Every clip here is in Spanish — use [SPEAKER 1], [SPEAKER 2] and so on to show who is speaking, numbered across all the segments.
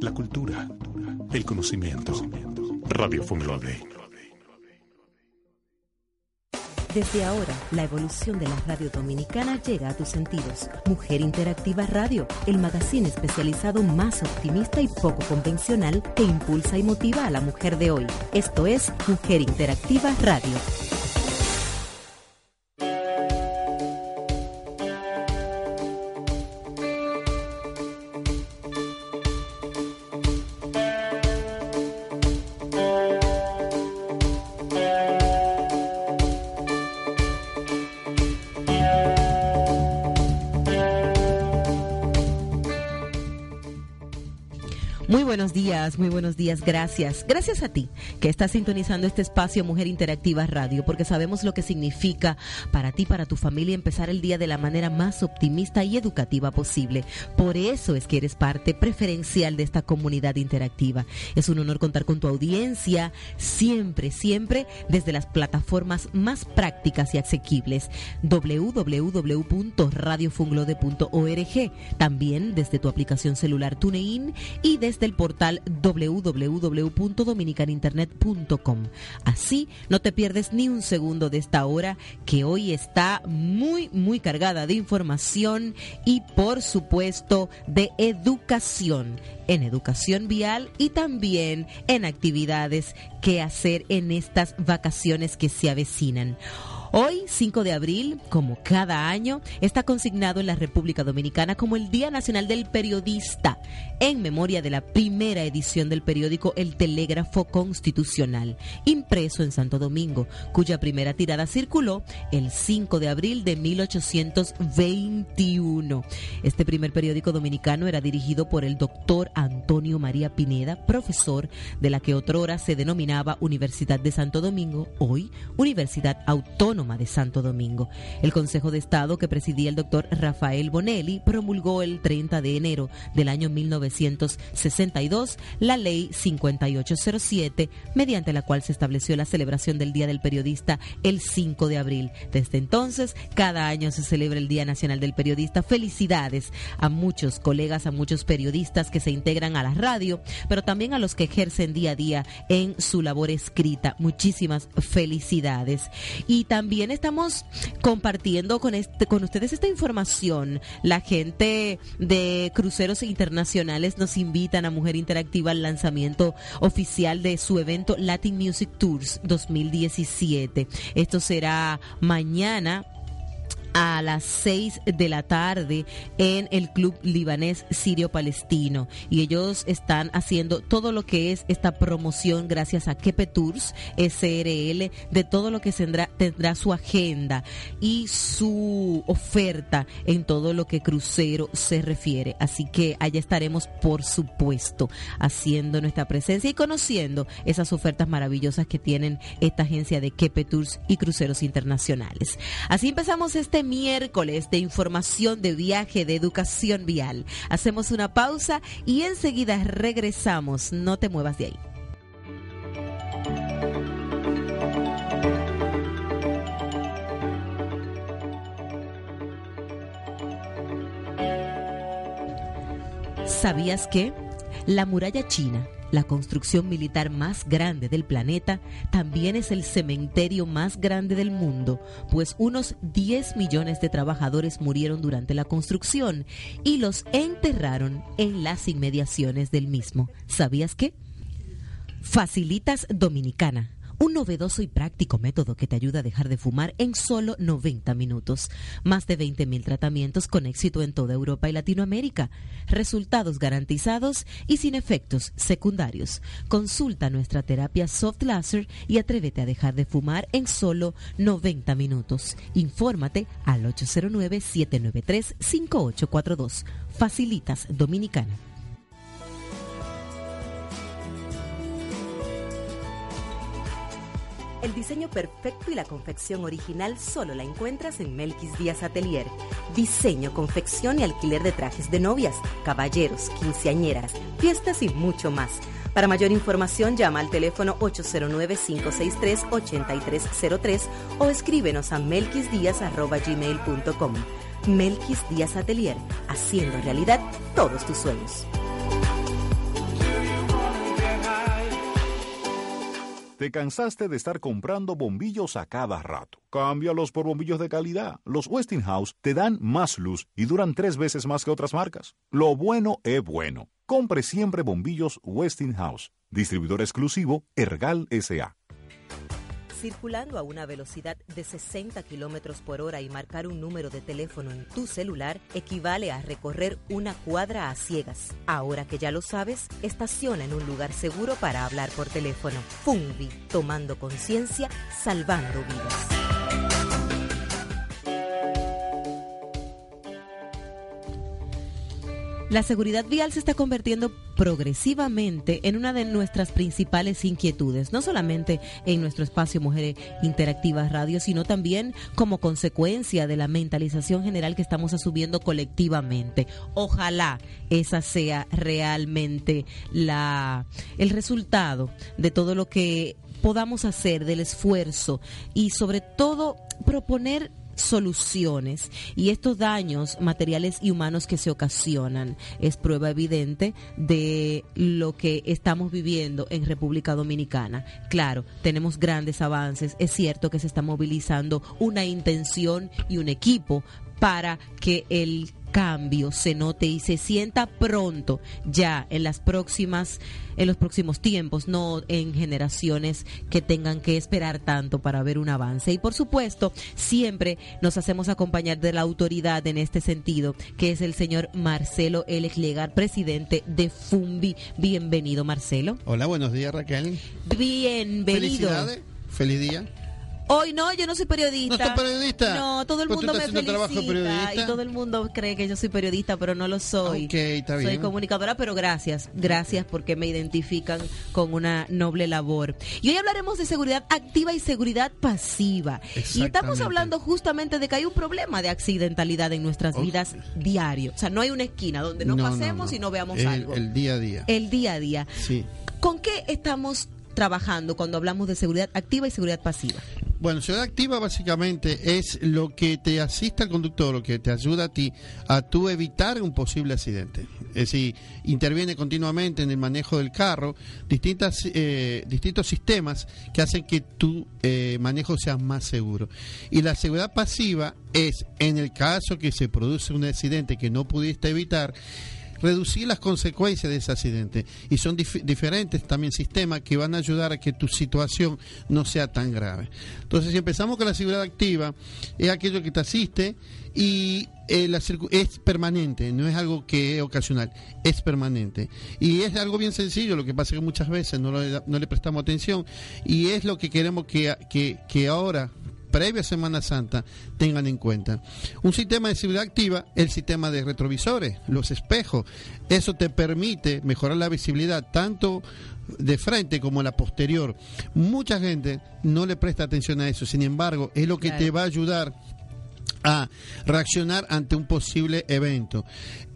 [SPEAKER 1] la cultura, el conocimiento. Radio Funglode.
[SPEAKER 2] Desde ahora, la evolución de la radio dominicana llega a tus sentidos. Mujer Interactiva Radio, el magazine especializado más optimista y poco convencional que impulsa y motiva a la mujer de hoy. Esto es Mujer Interactiva Radio. Muy buenos días, gracias. Gracias a ti que estás sintonizando este espacio Mujer Interactiva Radio, porque sabemos lo que significa para ti, para tu familia, empezar el día de la manera más optimista y educativa posible. Por eso es que eres parte preferencial de esta comunidad interactiva. Es un honor contar con tu audiencia, siempre, siempre desde las plataformas más prácticas y asequibles. www.radiofunglode.org, también desde tu aplicación celular TuneIn y desde el portal www.dominicaninternet.com. Así no te pierdes ni un segundo de esta hora que hoy está muy, muy cargada de información y por supuesto de educación en educación vial y también en actividades que hacer en estas vacaciones que se avecinan. Hoy, 5 de abril, como cada año, está consignado en la República Dominicana como el Día Nacional del Periodista, en memoria de la primera edición del periódico El Telégrafo Constitucional, impreso en Santo Domingo, cuya primera tirada circuló el 5 de abril de 1821. Este primer periódico dominicano era dirigido por el doctor Antonio María Pineda, profesor de la que otrora se denominaba Universidad de Santo Domingo, hoy Universidad Autónoma de Santo Domingo. El Consejo de Estado que presidía el doctor Rafael Bonelli promulgó el 30 de enero del año 1962 la ley 5807, mediante la cual se estableció la celebración del Día del Periodista el 5 de abril. Desde entonces, cada año se celebra el Día Nacional del Periodista. Felicidades a muchos colegas, a muchos periodistas que se integran a la radio, pero también a los que ejercen día a día en su labor escrita. Muchísimas felicidades. Y también también estamos compartiendo con, este, con ustedes esta información. La gente de cruceros internacionales nos invitan a Mujer Interactiva al lanzamiento oficial de su evento Latin Music Tours 2017. Esto será mañana a las 6 de la tarde en el Club Libanés Sirio Palestino. Y ellos están haciendo todo lo que es esta promoción gracias a Kepe Tours SRL de todo lo que tendrá, tendrá su agenda y su oferta en todo lo que crucero se refiere. Así que allá estaremos, por supuesto, haciendo nuestra presencia y conociendo esas ofertas maravillosas que tienen esta agencia de Kepe Tours y cruceros internacionales. Así empezamos miércoles de información de viaje, de educación vial. Hacemos una pausa y enseguida regresamos. No te muevas de ahí. ¿Sabías que la muralla china la construcción militar más grande del planeta, también es el cementerio más grande del mundo, pues unos 10 millones de trabajadores murieron durante la construcción y los enterraron en las inmediaciones del mismo. ¿Sabías qué? Facilitas Dominicana un novedoso y práctico método que te ayuda a dejar de fumar en solo 90 minutos. Más de 20.000 tratamientos con éxito en toda Europa y Latinoamérica. Resultados garantizados y sin efectos secundarios. Consulta nuestra terapia soft laser y atrévete a dejar de fumar en solo 90 minutos. Infórmate al 809-793-5842. Facilitas Dominicana. El diseño perfecto y la confección original solo la encuentras en Melquis Díaz Atelier. Diseño, confección y alquiler de trajes de novias, caballeros, quinceañeras, fiestas y mucho más. Para mayor información llama al teléfono 809-563-8303 o escríbenos a melquisdíaz.gmail.com. Melquis Díaz Atelier, haciendo realidad todos tus sueños.
[SPEAKER 3] Te cansaste de estar comprando bombillos a cada rato. Cámbialos por bombillos de calidad. Los Westinghouse te dan más luz y duran tres veces más que otras marcas. Lo bueno es bueno. Compre siempre bombillos Westinghouse. Distribuidor exclusivo Ergal SA
[SPEAKER 2] circulando a una velocidad de 60 kilómetros por hora y marcar un número de teléfono en tu celular equivale a recorrer una cuadra a ciegas. Ahora que ya lo sabes, estaciona en un lugar seguro para hablar por teléfono. Funvi, tomando conciencia, salvando vidas. La seguridad vial se está convirtiendo progresivamente en una de nuestras principales inquietudes, no solamente en nuestro espacio Mujeres Interactivas Radio, sino también como consecuencia de la mentalización general que estamos asumiendo colectivamente. Ojalá esa sea realmente la el resultado de todo lo que podamos hacer del esfuerzo y sobre todo proponer soluciones y estos daños materiales y humanos que se ocasionan es prueba evidente de lo que estamos viviendo en República Dominicana. Claro, tenemos grandes avances, es cierto que se está movilizando una intención y un equipo para que el cambio se note y se sienta pronto ya en las próximas en los próximos tiempos, no en generaciones que tengan que esperar tanto para ver un avance. Y por supuesto, siempre nos hacemos acompañar de la autoridad en este sentido, que es el señor Marcelo L. Legar, presidente de FUMBI. Bienvenido, Marcelo.
[SPEAKER 4] Hola, buenos días, Raquel.
[SPEAKER 2] Bienvenido.
[SPEAKER 4] Feliz día.
[SPEAKER 2] Hoy no, yo no soy periodista.
[SPEAKER 4] ¿No soy periodista?
[SPEAKER 2] No, todo el
[SPEAKER 4] Pues
[SPEAKER 2] mundo me
[SPEAKER 4] estás
[SPEAKER 2] felicita
[SPEAKER 4] periodista.
[SPEAKER 2] y todo el mundo cree que yo soy periodista, pero no lo soy.
[SPEAKER 4] Ok, está
[SPEAKER 2] Soy
[SPEAKER 4] bien.
[SPEAKER 2] comunicadora, pero gracias, gracias porque me identifican con una noble labor. Y hoy hablaremos de seguridad activa y seguridad pasiva. Y estamos hablando justamente de que hay un problema de accidentalidad en nuestras
[SPEAKER 4] Oh.
[SPEAKER 2] vidas diario. O sea, no hay una esquina donde no, pasemos y no veamos
[SPEAKER 4] el,
[SPEAKER 2] algo.
[SPEAKER 4] El día a día.
[SPEAKER 2] el día a día.
[SPEAKER 4] Sí.
[SPEAKER 2] ¿Con qué estamos trabajando cuando hablamos de seguridad activa y seguridad pasiva?
[SPEAKER 4] Bueno, seguridad activa básicamente es lo que te asiste al conductor, lo que te ayuda a ti a tú evitar un posible accidente. Es decir, interviene continuamente en el manejo del carro distintas, eh, distintos sistemas que hacen que tu eh, manejo sea más seguro. Y la seguridad pasiva es, en el caso que se produce un accidente que no pudiste evitar, reducir las consecuencias de ese accidente. Y son dif- diferentes también sistemas que van a ayudar a que tu situación no sea tan grave. Entonces, si empezamos con la seguridad activa, es aquello que te asiste y eh, la es permanente, no es algo que es ocasional, es permanente. Y es algo bien sencillo, lo que pasa es que muchas veces no le, da- no le prestamos atención y es lo que queremos que, que, que ahora previa Semana Santa tengan en cuenta. Un sistema de seguridad activa, el sistema de retrovisores, los espejos. Eso te permite mejorar la visibilidad tanto de frente como la posterior. Mucha gente no le presta atención a eso, sin embargo, es lo que
[SPEAKER 2] Claro.
[SPEAKER 4] te va a ayudar a reaccionar ante un posible evento.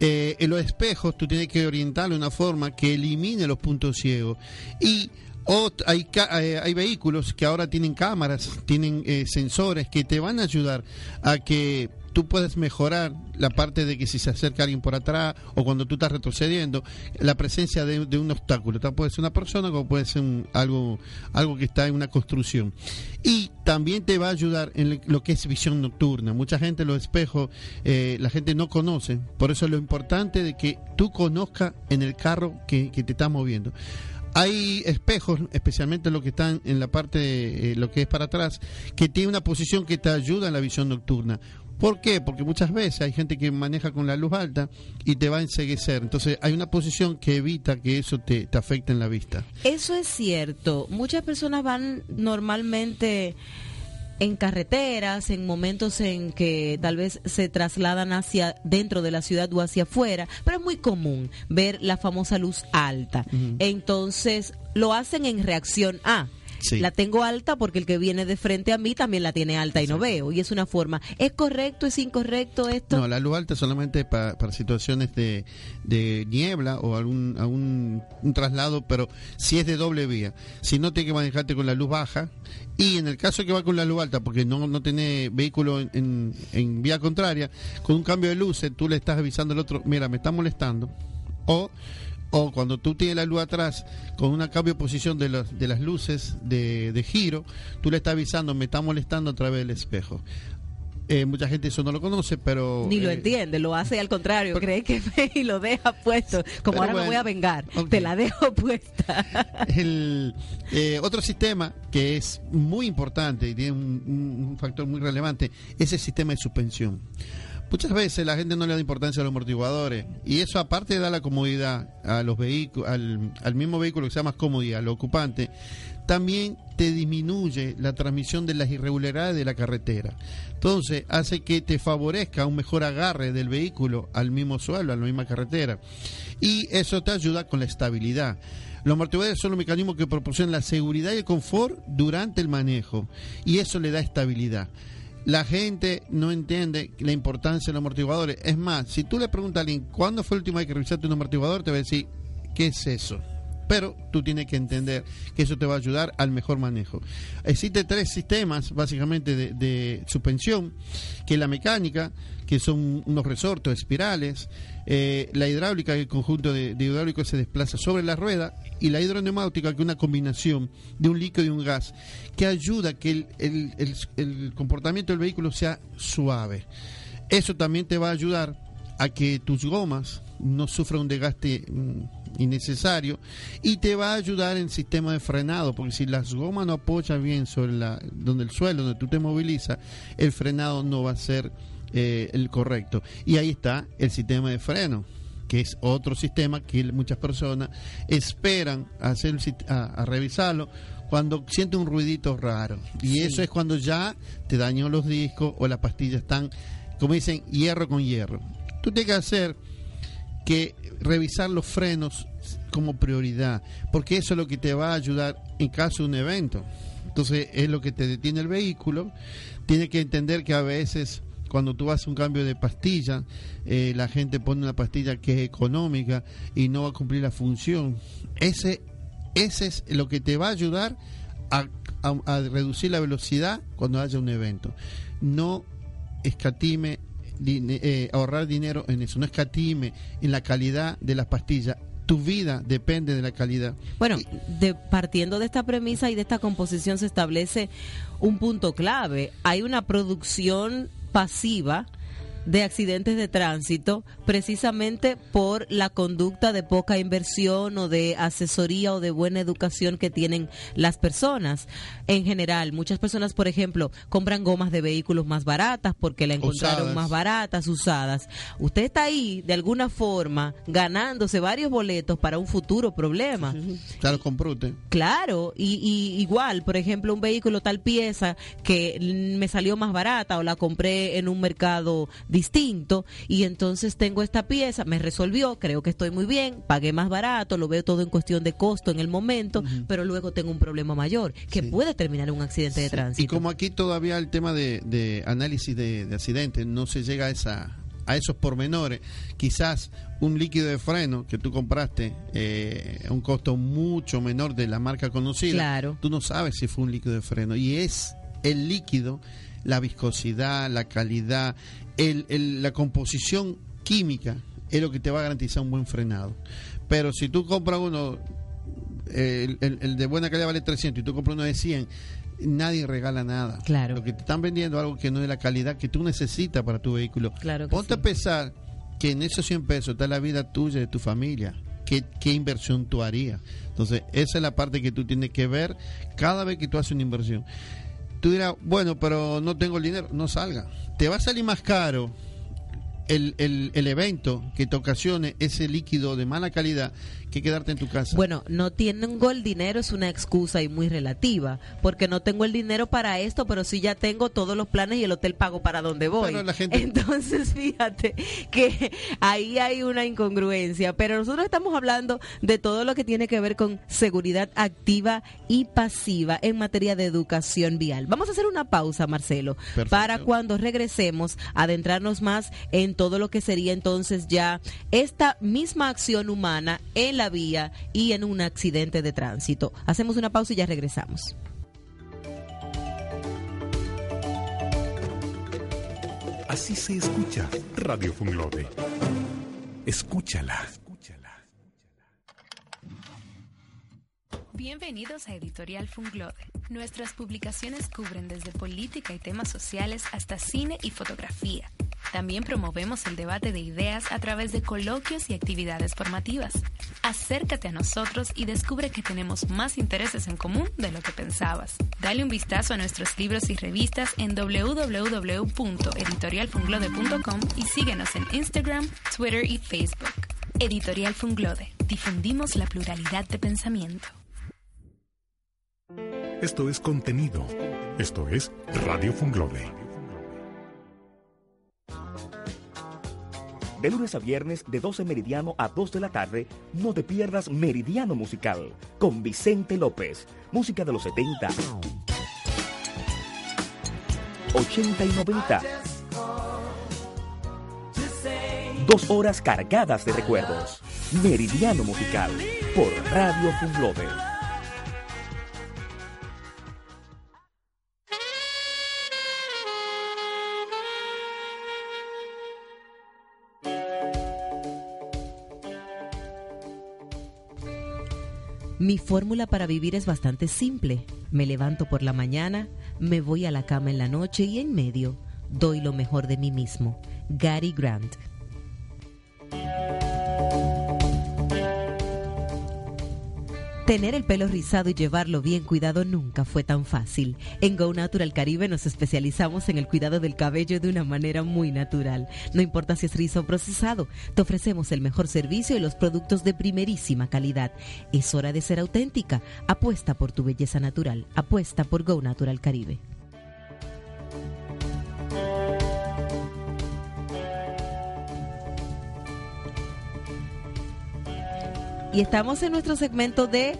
[SPEAKER 4] Eh, en los espejos tú tienes que orientarlo de una forma que elimine los puntos ciegos y ot- hay, eh, hay vehículos que ahora tienen cámaras, tienen eh, sensores que te van a ayudar a que tú puedes mejorar la parte de que si se acerca alguien por atrás o cuando tú estás retrocediendo, la presencia de, un obstáculo. Tal puede ser una persona como puede ser un- algo, algo que está en una construcción. Y también te va a ayudar en lo que es visión nocturna. Mucha gente los espejos, eh, la gente no conoce. Por eso es lo importante de que tú conozcas en el carro que, que te está moviendo. Hay espejos, especialmente los que están en la parte, eh, lo que es para atrás, que tiene una posición que te ayuda en la visión nocturna. ¿Por qué? Porque muchas veces hay gente que maneja con la luz alta y te va a enseguecer. Entonces hay una posición que evita que eso te afecte en la vista.
[SPEAKER 2] Eso es cierto. Muchas personas van normalmente en carreteras, en momentos en que tal vez se trasladan hacia dentro de la ciudad o hacia afuera, pero es muy común ver la famosa luz alta. Entonces, lo hacen en reacción a
[SPEAKER 4] Sí.
[SPEAKER 2] La tengo alta porque el que viene de frente a mí también la tiene alta y no veo. Y es una forma. ¿Es correcto? ¿Es incorrecto esto?
[SPEAKER 4] No, la luz alta es solamente pa- para situaciones de, de niebla o algún, algún un traslado, pero si es de doble vía. Si no, tiene que manejarte con la luz baja. Y en el caso que va con la luz alta, porque no, no tiene vehículo en, en- en vía contraria, con un cambio de luces, tú le estás avisando al otro, mira, me está molestando. O o cuando tú tienes la luz atrás con una cambio de posición de, los, de las luces de, de giro, tú le estás avisando, me está molestando a través del espejo. Eh, mucha gente eso no lo conoce, pero...
[SPEAKER 2] Ni lo
[SPEAKER 4] eh,
[SPEAKER 2] entiende, lo hace al contrario,
[SPEAKER 4] pero-
[SPEAKER 2] cree que ve y lo deja puesto. Como ahora me voy a vengar, te la dejo puesta.
[SPEAKER 4] El, eh, otro sistema que es muy importante y tiene un, un- un factor muy relevante es el sistema de suspensión. Muchas veces la gente no le da importancia a los amortiguadores y eso aparte dar la comodidad a los vehículos, al, al mismo vehículo que sea más cómodo al ocupante, también te disminuye la transmisión de las irregularidades de la carretera. Entonces hace que te favorezca un mejor agarre del vehículo al mismo suelo, a la misma carretera. Y eso te ayuda con la estabilidad. Los amortiguadores son los mecanismos que proporcionan la seguridad y el confort durante el manejo. Y eso le da estabilidad. La gente no entiende la importancia de los amortiguadores. Es más, si tú le preguntas a alguien cuándo fue la última vez que revisaste un amortiguador, te va a decir, ¿qué es eso? Pero tú tienes que entender que eso te va a ayudar al mejor manejo. Existen tres sistemas, básicamente, de, suspensión, que la mecánica, que son unos resortos espirales, eh, la hidráulica, el conjunto de hidráulico se desplaza sobre la rueda, y la hidroneumática, que es una combinación de un líquido y un gas, que ayuda a que el, el- el- comportamiento del vehículo sea suave. Eso también te va a ayudar a que tus gomas no sufran un desgaste mm, innecesario y te va a ayudar en sistema de frenado, porque si las gomas no apoyan bien sobre la, donde el suelo, donde tú te movilizas, el frenado no va a ser eh, el correcto. Y ahí está el sistema de freno que es otro sistema que muchas personas esperan a, hacer a, a revisarlo cuando siente un ruidito raro. Y
[SPEAKER 2] Sí.
[SPEAKER 4] eso es cuando ya te dañó los discos o las pastillas están, como dicen, hierro con hierro. Tú tienes que hacer que revisar los frenos como prioridad, porque eso es lo que te va a ayudar en caso de un evento. Entonces es lo que te detiene el vehículo. Tienes que entender que a veces cuando tú haces un cambio de pastilla, eh, la gente pone una pastilla que es económica y no va a cumplir la función. Ese, ese es lo que te va a ayudar a, a- a reducir la velocidad cuando haya un evento. No escatime eh, ahorrar dinero en eso, no escatime en la calidad de las pastillas. Tu vida depende de la calidad.
[SPEAKER 2] Bueno, de, partiendo de esta premisa y de esta composición se establece un punto clave. Hay una producción pasiva de accidentes de tránsito precisamente por la conducta de poca inversión o de asesoría o de buena educación que tienen las personas. En general, muchas personas, por ejemplo, compran gomas de vehículos más baratas porque la encontraron
[SPEAKER 4] Usadas.
[SPEAKER 2] más baratas, usadas. Usted está ahí, de alguna forma, ganándose varios boletos para un futuro problema.
[SPEAKER 4] Ya lo compró usted.
[SPEAKER 2] Claro, y, y igual, por ejemplo, un vehículo tal pieza que me salió más barata o la compré en un mercado distinto y entonces tengo esta pieza, me resolvió, creo que estoy muy bien, pagué más barato, lo veo todo en cuestión de costo en el momento, pero luego tengo un problema mayor que
[SPEAKER 4] Sí.
[SPEAKER 2] puede terminar en un accidente de tránsito.
[SPEAKER 4] Y como aquí todavía el tema de, de análisis de, de accidentes no se llega a esa a esos pormenores, quizás un líquido de freno que tú compraste eh, a un costo mucho menor de la marca conocida,
[SPEAKER 2] Claro.
[SPEAKER 4] tú no sabes si fue un líquido de freno y es el líquido, la viscosidad, la calidad, el, el- la composición química es lo que te va a garantizar un buen frenado. Pero si tú compras uno el, el- de buena calidad vale 300 y tú compras uno de 100, nadie regala nada.
[SPEAKER 2] Claro.
[SPEAKER 4] Lo que te están vendiendo es algo que no es la calidad que tú necesitas para tu vehículo.
[SPEAKER 2] Claro que
[SPEAKER 4] Ponte
[SPEAKER 2] sí.
[SPEAKER 4] a pensar que en esos 100 pesos está la vida tuya y de tu familia. ¿Qué, ¿Qué inversión tú harías? Entonces, esa es la parte que tú tienes que ver cada vez que tú haces una inversión. Tú dirás, bueno, pero no tengo el dinero, no salga. Te va a salir más caro el, el, el evento que te ocasione ese líquido de mala calidad que quedarte en tu casa.
[SPEAKER 2] Bueno, no tengo el dinero es una excusa y muy relativa, porque no tengo el dinero para esto, pero sí ya tengo todos los planes y el hotel pago para donde voy.
[SPEAKER 4] Pero la gente-
[SPEAKER 2] Entonces, fíjate que ahí hay una incongruencia, pero nosotros estamos hablando de todo lo que tiene que ver con seguridad activa y pasiva en materia de educación vial. Vamos a hacer una pausa, Marcelo,
[SPEAKER 4] Perfecto.
[SPEAKER 2] para cuando regresemos adentrarnos más en todo lo que sería entonces ya esta misma acción humana en la vía y en un accidente de tránsito. Hacemos una pausa y ya regresamos.
[SPEAKER 1] Así se escucha Radio Funglode. Escúchala.
[SPEAKER 5] Bienvenidos a Editorial Funglode. Nuestras publicaciones cubren desde política y temas sociales hasta cine y fotografía. También promovemos el debate de ideas a través de coloquios y actividades formativas. Acércate a nosotros y descubre que tenemos más intereses en común de lo que pensabas. Dale un vistazo a nuestros libros y revistas en www.editorialfunglode.com y síguenos en Instagram, Twitter y Facebook. Editorial Funglode. Difundimos la pluralidad de pensamiento.
[SPEAKER 1] Esto es contenido. Esto es Radio Funglode.
[SPEAKER 6] De lunes a viernes, de 12 meridiano a 2 de la tarde, no te pierdas Meridiano Musical con Vicente López. Música de los 70, 80 y 90. Dos horas cargadas de recuerdos. Meridiano Musical por Radio Funglode.
[SPEAKER 2] Mi fórmula para vivir es bastante simple. Me levanto por la mañana, me voy a la cama en la noche y en medio doy lo mejor de mí mismo. Gary Grant. Tener el pelo rizado y llevarlo bien cuidado nunca fue tan fácil. En Go Natural Caribe nos especializamos en el cuidado del cabello de una manera muy natural. No importa si es rizo o procesado, te ofrecemos el mejor servicio y los productos de primerísima calidad. Es hora de ser auténtica. Apuesta por tu belleza natural. Apuesta por Go Natural Caribe. Y estamos en nuestro segmento de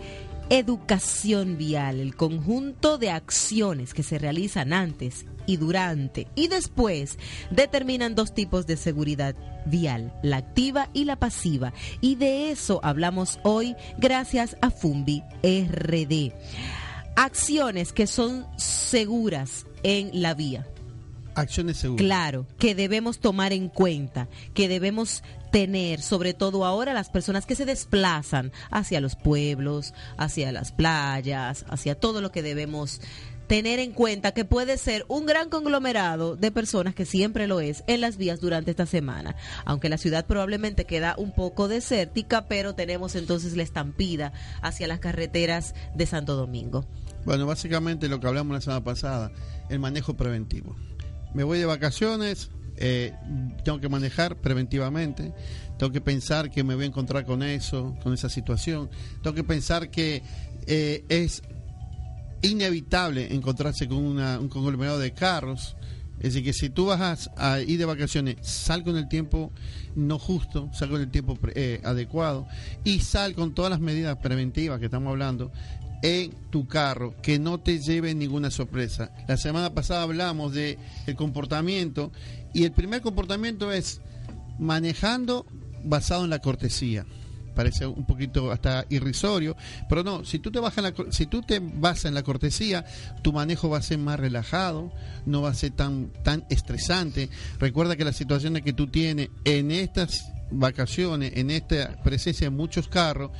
[SPEAKER 2] educación vial, el conjunto de acciones que se realizan antes y durante y después determinan dos tipos de seguridad vial, la activa y la pasiva. Y de eso hablamos hoy gracias a Fumbi RD. Acciones que son seguras en la vía
[SPEAKER 4] acciones seguras.
[SPEAKER 2] Claro, que debemos tomar en cuenta, que debemos tener, sobre todo ahora las personas que se desplazan hacia los pueblos, hacia las playas, hacia todo lo que debemos tener en cuenta que puede ser un gran conglomerado de personas que siempre lo es en las vías durante esta semana. Aunque la ciudad probablemente queda un poco desértica, pero tenemos entonces la estampida hacia las carreteras de Santo Domingo.
[SPEAKER 4] Bueno, básicamente lo que hablamos la semana pasada, el manejo preventivo me voy de vacaciones, eh, tengo que manejar preventivamente, tengo que pensar que me voy a encontrar con eso, con esa situación, tengo que pensar que eh, es inevitable encontrarse con un conglomerado de carros. Es decir, que si tú vas a, ir de vacaciones, sal con el tiempo no justo, sal con el tiempo eh, adecuado y sal con todas las medidas preventivas que estamos hablando en tu carro, que no te lleve ninguna sorpresa. La semana pasada hablamos de el comportamiento y el primer comportamiento es manejando basado en la cortesía. Parece un poquito hasta irrisorio, pero no, si tú te vas la, si tú te basas en la cortesía, tu manejo va a ser más relajado, no va a ser tan tan estresante. Recuerda que las situaciones que tú tienes en estas vacaciones, en esta presencia de muchos carros,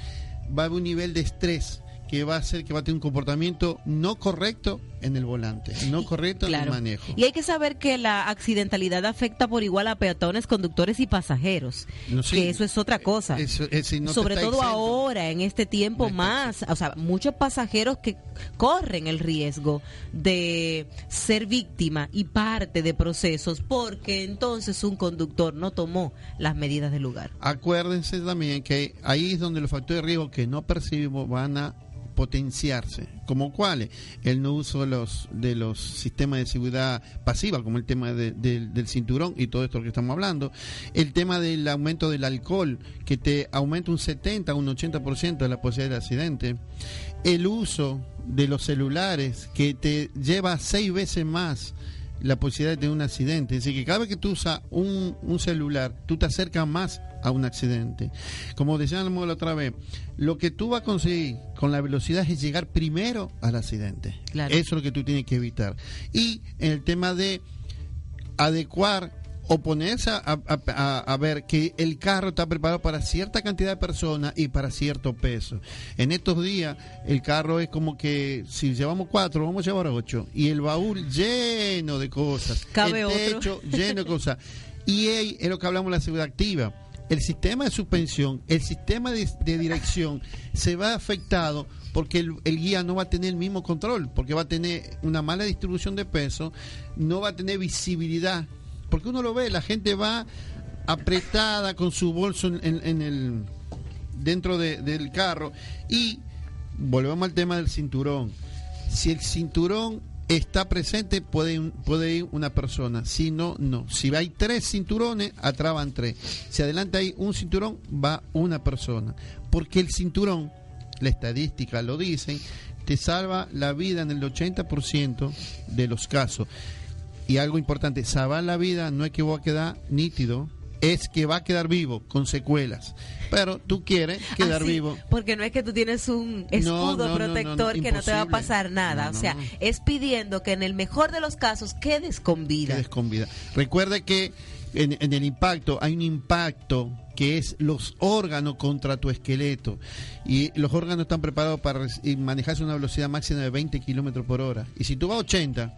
[SPEAKER 4] va a haber un nivel de estrés que va a hacer que va a tener un comportamiento no correcto en el volante, no correcto en el manejo.
[SPEAKER 2] Y hay que saber que la accidentalidad afecta por igual a peatones, conductores y pasajeros, que eso es otra cosa. Sobre todo ahora, en este tiempo más, o sea, muchos pasajeros que corren el riesgo de ser víctima y parte de procesos porque entonces un conductor no tomó las medidas del lugar.
[SPEAKER 4] Acuérdense también que ahí es donde los factores de riesgo que no percibimos van a potenciarse, como cuáles, el no uso de los, de los sistemas de seguridad pasiva, como el tema del cinturón y todo esto que estamos hablando, el tema del aumento del alcohol, que te aumenta un 70, un 80% de la posibilidad de accidente, el uso de los celulares, que te lleva seis veces más la posibilidad de tener un accidente. Es decir, que cada vez que tú usas un, un celular, tú te acercas más a un accidente. Como decíamos la otra vez, lo que tú vas a conseguir con la velocidad es llegar primero al accidente. Eso es lo que tú tienes que evitar. Y en el tema de adecuar o ponerse a, a, a, ver que el carro está preparado para cierta cantidad de personas y para cierto peso. En estos días el carro es como que si llevamos cuatro, vamos a llevar ocho. Y el baúl lleno de cosas.
[SPEAKER 2] Cabe
[SPEAKER 4] el techo lleno de cosas. Y es lo que hablamos de la seguridad activa. El sistema de suspensión, el sistema de, de dirección se va afectado porque el, el, guía no va a tener el mismo control, porque va a tener una mala distribución de peso, no va a tener visibilidad porque uno lo ve, la gente va apretada con su bolso en, el dentro de, del carro y volvemos al tema del cinturón. Si el cinturón está presente, puede, puede ir una persona. Si no, no. Si hay tres cinturones, atraban tres. Si adelante hay un cinturón, va una persona. Porque el cinturón, la estadística lo dicen, te salva la vida en el 80% de los casos y algo importante, salvar la vida no es que va a quedar nítido, es que va a quedar vivo con secuelas. Pero tú quieres quedar
[SPEAKER 2] ah,
[SPEAKER 4] vivo.
[SPEAKER 2] Porque no es que tú tienes un escudo protector que no te va a pasar nada. o sea, es pidiendo que en el mejor de los casos quedes con vida.
[SPEAKER 4] Quedes con vida. Recuerde que en, en el impacto hay un impacto que es los órganos contra tu esqueleto. Y los órganos están preparados para manejarse a una velocidad máxima de 20 kilómetros por hora. Y si tú vas a 80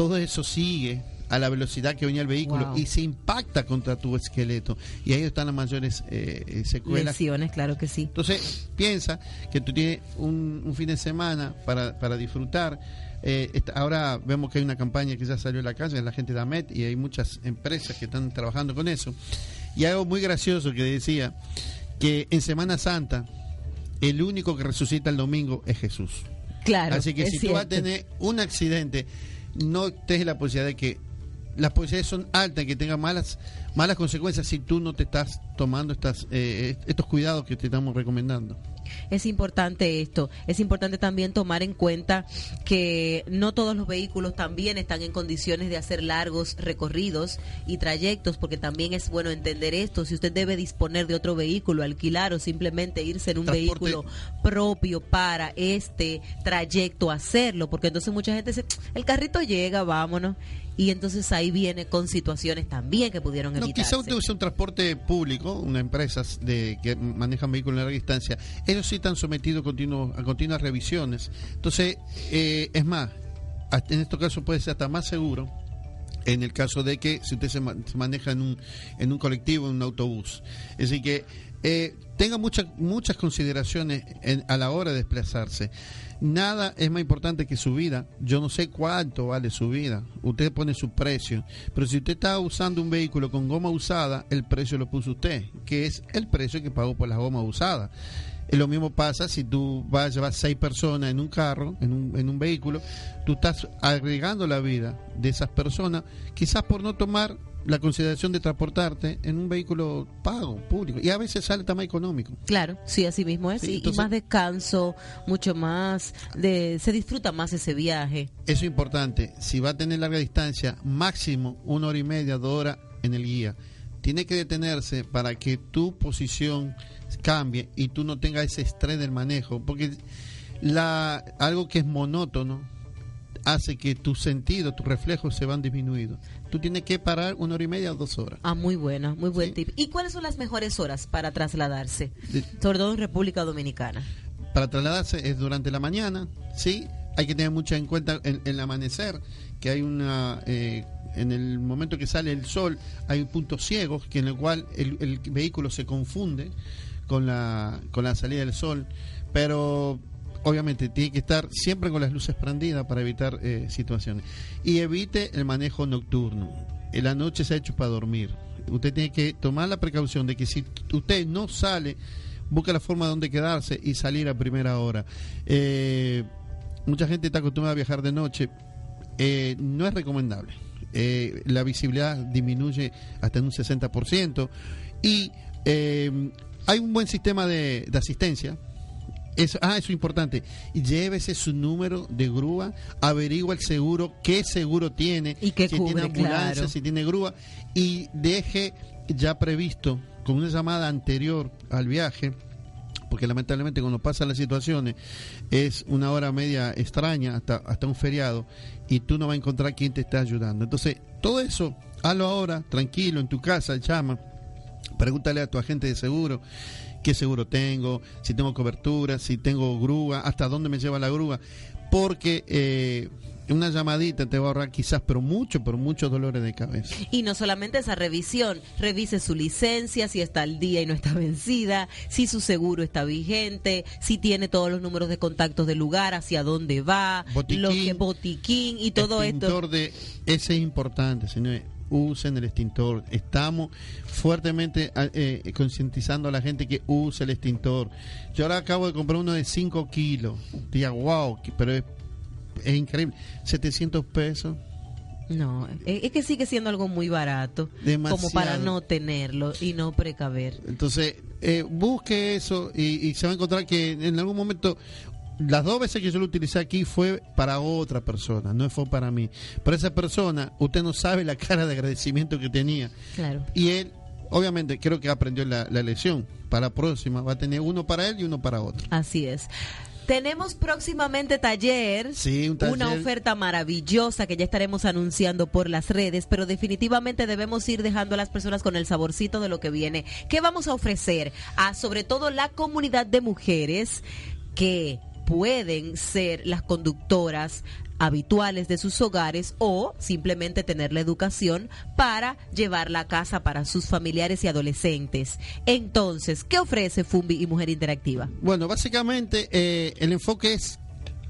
[SPEAKER 4] todo eso sigue a la velocidad que venía el vehículo y se impacta contra tu esqueleto. Y ahí están las mayores eh, eh, secuelas.
[SPEAKER 2] Lesiones, claro que sí.
[SPEAKER 4] Entonces, piensa que tú tienes un, fin de semana para, para disfrutar. Eh, ahora vemos que hay una campaña que ya salió a la calle, la gente de AMET, y hay muchas empresas que están trabajando con eso. Y algo muy gracioso que decía que en Semana Santa el único que resucita el domingo es Jesús.
[SPEAKER 2] Claro.
[SPEAKER 4] Así que si tú vas a tener un accidente, no te la posibilidad de que las posibilidades son altas, que tenga malas malas consecuencias si tú no te estás tomando estas eh, estos cuidados que te estamos recomendando.
[SPEAKER 2] Es importante esto. Es importante también tomar en cuenta que no todos los vehículos también están en condiciones de hacer largos recorridos y trayectos, porque también es bueno entender esto. Si usted debe disponer de otro vehículo, alquilar o simplemente irse en un vehículo propio para este trayecto, hacerlo, porque entonces mucha gente dice, el carrito llega, vámonos y entonces ahí viene con situaciones también que pudieron evitarse.
[SPEAKER 4] No, quizá usted un transporte público, una empresa de, que manejan vehículos a larga distancia, ellos sí están sometidos a continuas revisiones. Entonces, eh, es más, en este caso puede ser hasta más seguro en el caso de que si usted se, maneja en un, en un colectivo, en un autobús. Es decir, que eh, tenga muchas muchas consideraciones a la hora de desplazarse. Nada es más importante que su vida. Yo no sé cuánto vale su vida. Usted pone su precio. Pero si usted está usando un vehículo con goma usada, el precio lo puso usted, que es el precio que pagó por la goma usada. Lo mismo pasa si tú vas a llevar seis personas en un carro, en un, en un vehículo, tú estás agregando la vida de esas personas, quizás por no tomar la consideración de transportarte en un vehículo pago, público. Y a veces sale más económico.
[SPEAKER 2] Claro, sí, así mismo es. y, más descanso, mucho más, de, se disfruta más ese viaje.
[SPEAKER 4] Eso es importante. Si va a tener larga distancia, máximo una hora y media, dos horas en el guía. Tiene que detenerse para que tu posición cambie y tú no tengas ese estrés del manejo. Porque la, algo que es monótono hace que tus sentidos, tus reflejos se van disminuidos. Tú tienes que parar una hora y media o dos horas.
[SPEAKER 2] Ah, muy buena, muy buen tip. ¿Y cuáles son las mejores horas para trasladarse? Sobre todo en República Dominicana.
[SPEAKER 4] Para trasladarse es durante la mañana, sí. Hay que tener mucho en cuenta el, el amanecer, que hay una... Eh, en el momento que sale el sol hay puntos ciegos que en el cual el, el vehículo se confunde con la, con la salida del sol, pero obviamente tiene que estar siempre con las luces prendidas para evitar eh, situaciones. Y evite el manejo nocturno. En la noche se ha hecho para dormir. Usted tiene que tomar la precaución de que si usted no sale, busque la forma de donde quedarse y salir a primera hora. Eh, mucha gente está acostumbrada a viajar de noche. Eh, no es recomendable. la visibilidad disminuye hasta en un 60% y hay un buen sistema de asistencia eso, ah, eso es importante. Llévese su número de grúa, averigua el seguro, qué seguro tiene,
[SPEAKER 2] y si
[SPEAKER 4] tiene ambulancia, si tiene grúa, y deje ya previsto con una llamada anterior al viaje, porque lamentablemente cuando pasan las situaciones es una hora media extraña hasta, hasta un feriado y tú no vas a encontrar quien te esté ayudando. Entonces, todo eso Hazlo ahora, tranquilo, en tu casa, llama. Pregúntale a tu agente de seguro qué seguro tengo, si tengo cobertura, si tengo grúa, hasta dónde me lleva la grúa. Porque eh, una llamadita te va a ahorrar quizás, pero mucho, pero muchos dolores de cabeza.
[SPEAKER 2] Y no solamente esa revisión, revise su licencia, si está al día y no está vencida, si su seguro está vigente, si tiene todos los números de contactos del lugar, hacia dónde va,
[SPEAKER 4] Botiquín,
[SPEAKER 2] lo que botiquín y todo esto.
[SPEAKER 4] extintor De, ese es importante, señores. Usen el extintor. Estamos fuertemente eh, concientizando a la gente que use el extintor. Yo ahora acabo de comprar uno de 5 kilos. Diga, wow, pero es, es increíble. 700 pesos.
[SPEAKER 2] No, es es que sigue siendo algo muy barato,
[SPEAKER 4] Demasiado.
[SPEAKER 2] como para no tenerlo y no precaver.
[SPEAKER 4] Entonces, eh, busque eso y, y se va a encontrar que en algún momento, las dos veces que yo lo utilicé aquí fue para otra persona, no fue para mí. Pero esa persona, usted no sabe la cara de agradecimiento que tenía.
[SPEAKER 2] Claro.
[SPEAKER 4] Y él, obviamente, creo que aprendió la, la lección. Para la próxima va a tener uno para él y uno para otro.
[SPEAKER 2] Así es. Tenemos próximamente taller,
[SPEAKER 4] Sí, un taller.
[SPEAKER 2] una oferta maravillosa que ya estaremos anunciando por las redes, pero definitivamente debemos ir dejando a las personas con el saborcito de lo que viene. ¿Qué vamos a ofrecer a sobre todo la comunidad de mujeres que pueden ser las conductoras habituales de sus hogares o simplemente tener la educación para llevarla a casa para sus familiares y adolescentes. Entonces, ¿qué ofrece Fumbi y Mujer Interactiva?
[SPEAKER 4] Bueno, básicamente eh, el enfoque es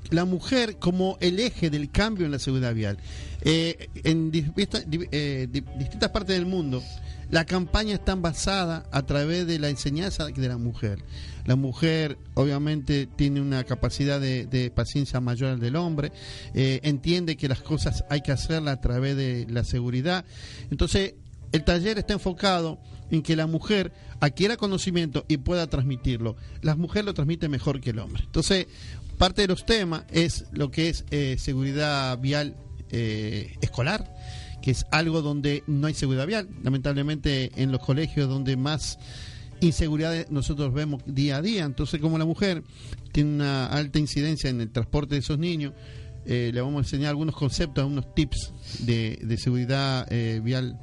[SPEAKER 4] la mujer como el eje del cambio en la seguridad vial. Eh, en eh, di- distintas partes del mundo, la campaña está basada a través de la enseñanza de la mujer. La mujer obviamente tiene una capacidad de, paciencia mayor al del hombre, eh, entiende que las cosas hay que hacerlas a través de la seguridad. Entonces, el taller está enfocado en que la mujer adquiera conocimiento y pueda transmitirlo. La mujer lo transmite mejor que el hombre. Entonces, parte de los temas es lo que es eh, seguridad vial eh, escolar, que es algo donde no hay seguridad vial. Lamentablemente, en los colegios donde más inseguridad nosotros vemos día a día. Entonces, como la mujer tiene una alta incidencia en el transporte de esos niños, eh, le vamos a enseñar algunos conceptos, algunos tips de, de seguridad eh, vial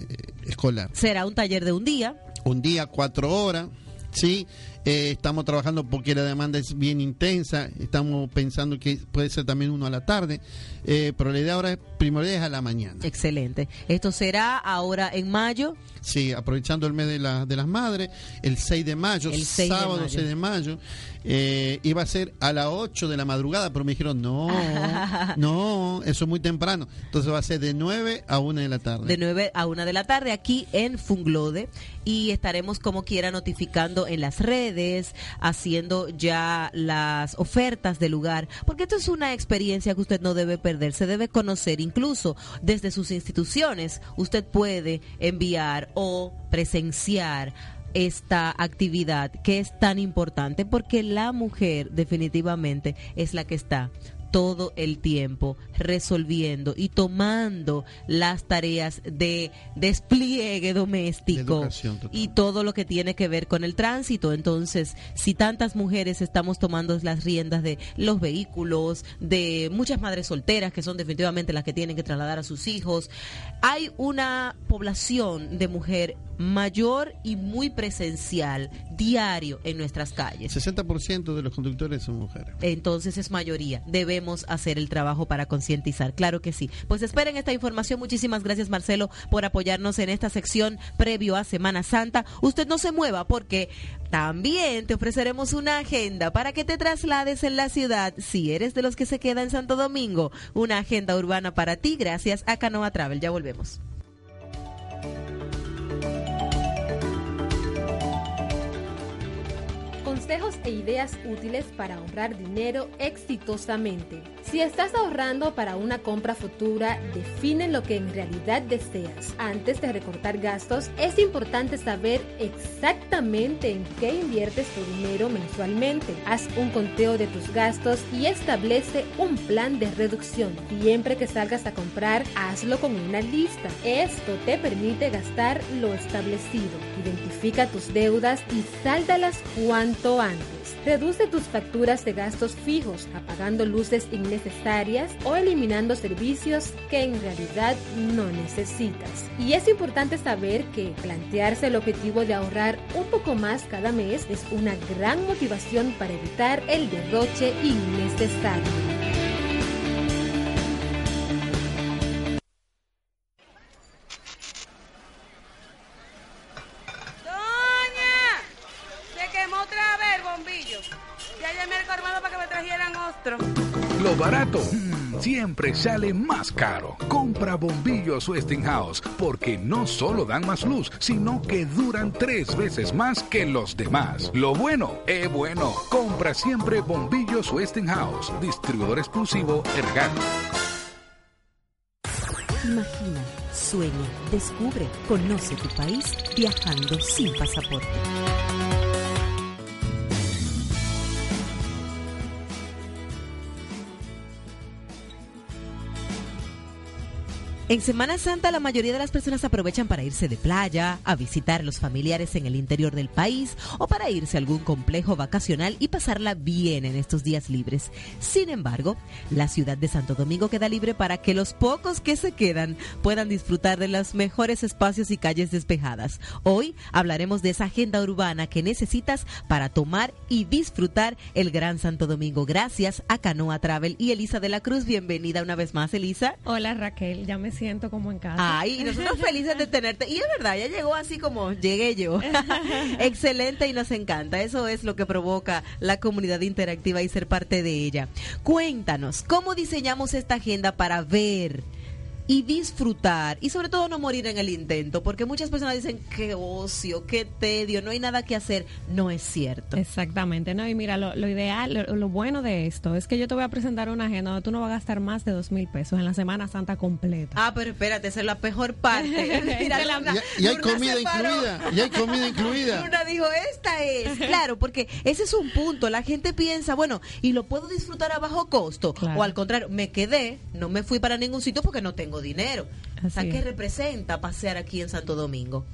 [SPEAKER 4] eh, escolar.
[SPEAKER 2] Será un taller de un día.
[SPEAKER 4] Un día, cuatro horas, ¿sí? Eh, estamos trabajando porque la demanda es bien intensa, estamos pensando que puede ser también uno a la tarde, eh, pero la idea ahora es primordial es a la mañana.
[SPEAKER 2] Excelente. Esto será ahora en mayo.
[SPEAKER 4] Sí, aprovechando el mes de, la- de las madres, el 6 de mayo,
[SPEAKER 2] El 6 de
[SPEAKER 4] sábado
[SPEAKER 2] mayo.
[SPEAKER 4] 6 de mayo, eh, iba a ser a las 8 de la madrugada, pero me dijeron, no, no, eso es muy temprano. Entonces va a ser de 9 a 1 de la tarde.
[SPEAKER 2] de 9 a 1 de la tarde aquí en Funglode y estaremos como quiera notificando en las redes, haciendo ya las ofertas del lugar, porque esto es una experiencia que usted no debe perder, se debe conocer incluso desde sus instituciones. Usted puede enviar o presenciar esta actividad que es tan importante porque la mujer definitivamente es la que está todo el tiempo resolviendo y tomando las tareas de despliegue doméstico
[SPEAKER 4] De
[SPEAKER 2] y todo lo que tiene que ver con el tránsito. Entonces, si tantas mujeres estamos tomando las riendas de los vehículos, de muchas madres solteras que son definitivamente las que tienen que trasladar a sus hijos, hay una población de mujer mayor y muy presencial diario en nuestras calles.
[SPEAKER 4] 60% de los conductores son mujeres.
[SPEAKER 2] Entonces es mayoría. Debemos hacer el trabajo para concientizar. Claro que sí. Pues esperen esta información. Muchísimas gracias, Marcelo, por apoyarnos en esta sección previo a Semana Santa. Usted no se mueva porque también te ofreceremos una agenda para que te traslades en la ciudad. Si eres de los que se queda en Santo Domingo, una agenda urbana para ti gracias a Canoa Travel. Ya volvemos.
[SPEAKER 7] Consejos e ideas útiles para ahorrar dinero exitosamente. Si estás ahorrando para una compra futura, define lo que en realidad deseas. Antes de recortar gastos, es importante saber exactamente en qué inviertes tu dinero mensualmente. Haz un conteo de tus gastos y establece un plan de reducción. Siempre que salgas a comprar, hazlo con una lista. Esto te permite gastar lo establecido. Identifica tus deudas y sáldalas cuanto antes. Reduce tus facturas de gastos fijos, apagando luces innecesarias o eliminando servicios que en realidad no necesitas. Y es importante saber que plantearse el objetivo de ahorrar un poco más cada mes es una gran motivación para evitar el derroche innecesario.
[SPEAKER 8] Siempre sale más caro. Compra bombillos Westinghouse porque no solo dan más luz, sino que duran tres veces más que los demás. Lo bueno es bueno. Compra siempre bombillos Westinghouse, distribuidor exclusivo Ergan.
[SPEAKER 2] Imagina, sueña, descubre, conoce tu país viajando sin pasaporte. En Semana Santa la mayoría de las personas aprovechan para irse de playa, a visitar a los familiares en el interior del país o para irse a algún complejo vacacional y pasarla bien en estos días libres. Sin embargo, la ciudad de Santo Domingo queda libre para que los pocos que se quedan puedan disfrutar de los mejores espacios y calles despejadas. Hoy hablaremos de esa agenda urbana que necesitas para tomar y disfrutar el Gran Santo Domingo. Gracias a Canoa Travel y Elisa de la Cruz. Bienvenida una vez más, Elisa.
[SPEAKER 9] Hola Raquel, ya me siento como en casa.
[SPEAKER 2] Ay, nosotros felices de tenerte. Y es verdad, ya llegó así como llegué yo. Excelente y nos encanta. Eso es lo que provoca la comunidad interactiva y ser parte de ella. Cuéntanos, ¿cómo diseñamos esta agenda para ver? Y disfrutar y sobre todo no morir en el intento, porque muchas personas dicen qué ocio, qué tedio, no hay nada que hacer. No es cierto.
[SPEAKER 9] Exactamente, no, y mira, lo, ideal, lo, bueno de esto es que yo te voy a presentar una agenda donde tú no vas a gastar más de dos mil pesos en la Semana Santa completa.
[SPEAKER 2] Ah, pero espérate, esa es la mejor parte.
[SPEAKER 4] y, hay comida incluida, y hay comida incluida.
[SPEAKER 2] Luna dijo, esta es, claro, porque ese es un punto, la gente piensa, bueno, y lo puedo disfrutar a bajo costo, o al contrario, me quedé, no me fui para ningún sitio porque no tengo dinero. o sea, ¿qué representa pasear aquí en Santo Domingo?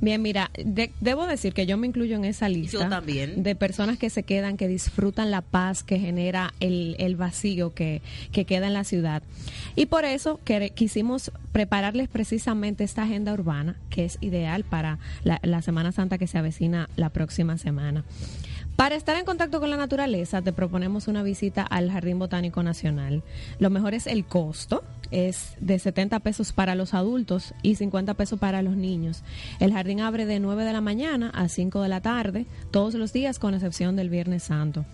[SPEAKER 9] Bien, mira, debo decir que yo me incluyo en esa lista.
[SPEAKER 2] también.
[SPEAKER 9] De personas que se quedan, que disfrutan la paz que genera el, el vacío que, que, queda en la ciudad. Y por eso que, quisimos prepararles precisamente esta agenda urbana, que es ideal para la, la Semana Santa que se avecina la próxima semana. Para estar en contacto con la naturaleza, te proponemos una visita al Jardín Botánico Nacional. Lo mejor es el costo, es de 70 pesos para los adultos y 50 pesos para los niños. El jardín abre de 9 de la mañana a 5 de la tarde, todos los días con excepción del Viernes Santo.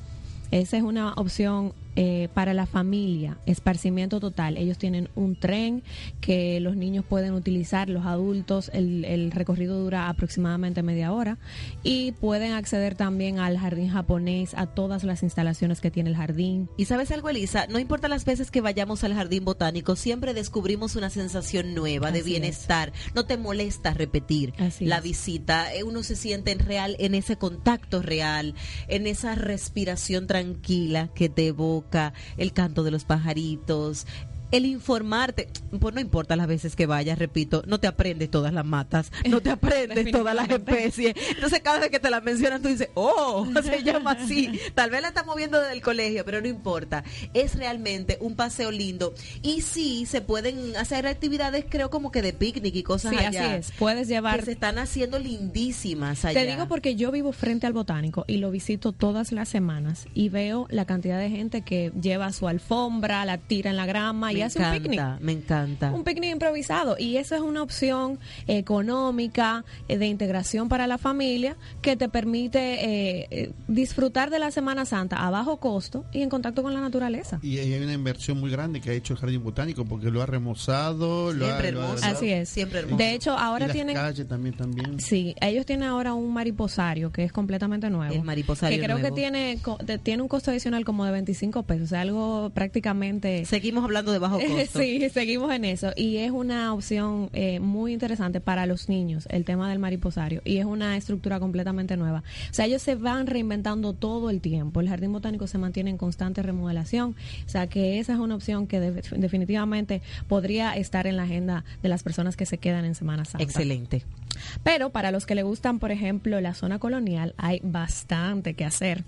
[SPEAKER 9] Esa es una opción eh, para la familia, esparcimiento total. Ellos tienen un tren que los niños pueden utilizar, los adultos, el, recorrido dura aproximadamente media hora y pueden acceder también al jardín japonés, a todas las instalaciones que tiene el jardín.
[SPEAKER 2] Y sabes algo, Elisa, no importa las veces que vayamos al jardín botánico, siempre descubrimos una sensación nueva de bienestar. No te molesta repetir la visita, eh, uno se siente en real, en ese contacto real, en esa respiración tranquila que te evoca el canto de los pajaritos, el informarte, pues no importa las veces que vayas, repito, no te aprendes todas las matas, no te aprendes todas las especies. Entonces cada vez que te la mencionan tú dices, oh, se llama así. Tal vez la estamos viendo desde el colegio, pero no importa. Es realmente un paseo lindo. Y sí, se pueden hacer actividades, creo, como que de picnic y cosas
[SPEAKER 9] sí,
[SPEAKER 2] allá.
[SPEAKER 9] así es. Puedes llevar...
[SPEAKER 2] Que se están haciendo lindísimas allá.
[SPEAKER 9] Te digo porque yo vivo frente al botánico y lo visito todas las semanas y veo la cantidad de gente que lleva su alfombra, la tira en la grama y
[SPEAKER 2] me
[SPEAKER 9] hace un picnic.
[SPEAKER 2] Me encanta.
[SPEAKER 9] Un picnic improvisado. Y eso es una opción económica, eh, de integración para la familia, que te permite eh, eh, disfrutar de la Semana Santa a bajo costo y en contacto con la naturaleza.
[SPEAKER 4] Y hay una inversión muy grande que ha hecho el Jardín Botánico porque lo ha remozado.
[SPEAKER 2] Siempre
[SPEAKER 4] lo
[SPEAKER 2] hermoso.
[SPEAKER 9] Así es.
[SPEAKER 2] Siempre hermoso.
[SPEAKER 9] De hecho, ahora
[SPEAKER 4] y las
[SPEAKER 9] tienen...
[SPEAKER 4] calles también, también.
[SPEAKER 9] Sí, ellos tienen ahora un mariposario que es completamente nuevo.
[SPEAKER 2] El mariposario
[SPEAKER 9] Que creo
[SPEAKER 2] nuevo.
[SPEAKER 9] que tiene, tiene un costo adicional como de 25 pesos, o sea, algo prácticamente...
[SPEAKER 2] Seguimos hablando de bajo bajo costo.
[SPEAKER 9] sí, seguimos en eso. Y es una opción eh, muy interesante para los niños, el tema del mariposario. Y es una estructura completamente nueva. O sea, ellos se van reinventando todo el tiempo. El jardín botánico se mantiene en constante remodelación. O sea, que esa es una opción que definitivamente podría estar en la agenda de las personas que se quedan en Semana Santa.
[SPEAKER 2] Excelente.
[SPEAKER 9] Pero para los que le gustan, por ejemplo, la zona colonial, hay bastante que hacer.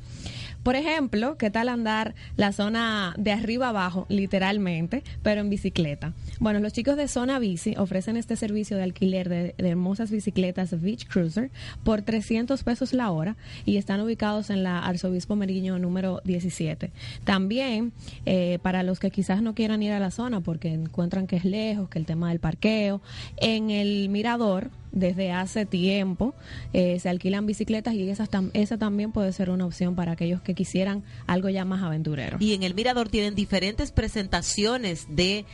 [SPEAKER 9] Por ejemplo, ¿qué tal andar la zona de arriba abajo, literalmente, pero en bicicleta? Bueno, los chicos de Zona Bici ofrecen este servicio de alquiler de, hermosas bicicletas Beach Cruiser por 300 pesos la hora y están ubicados en la Arzobispo Meriño número 17. También, eh, para los que quizás no quieran ir a la zona porque encuentran que es lejos, que el tema del parqueo, en el Mirador desde hace tiempo. Eh, se alquilan bicicletas y esa, esa también puede ser una opción para aquellos que quisieran algo ya más aventurero.
[SPEAKER 2] Y en el Mirador tienen diferentes presentaciones de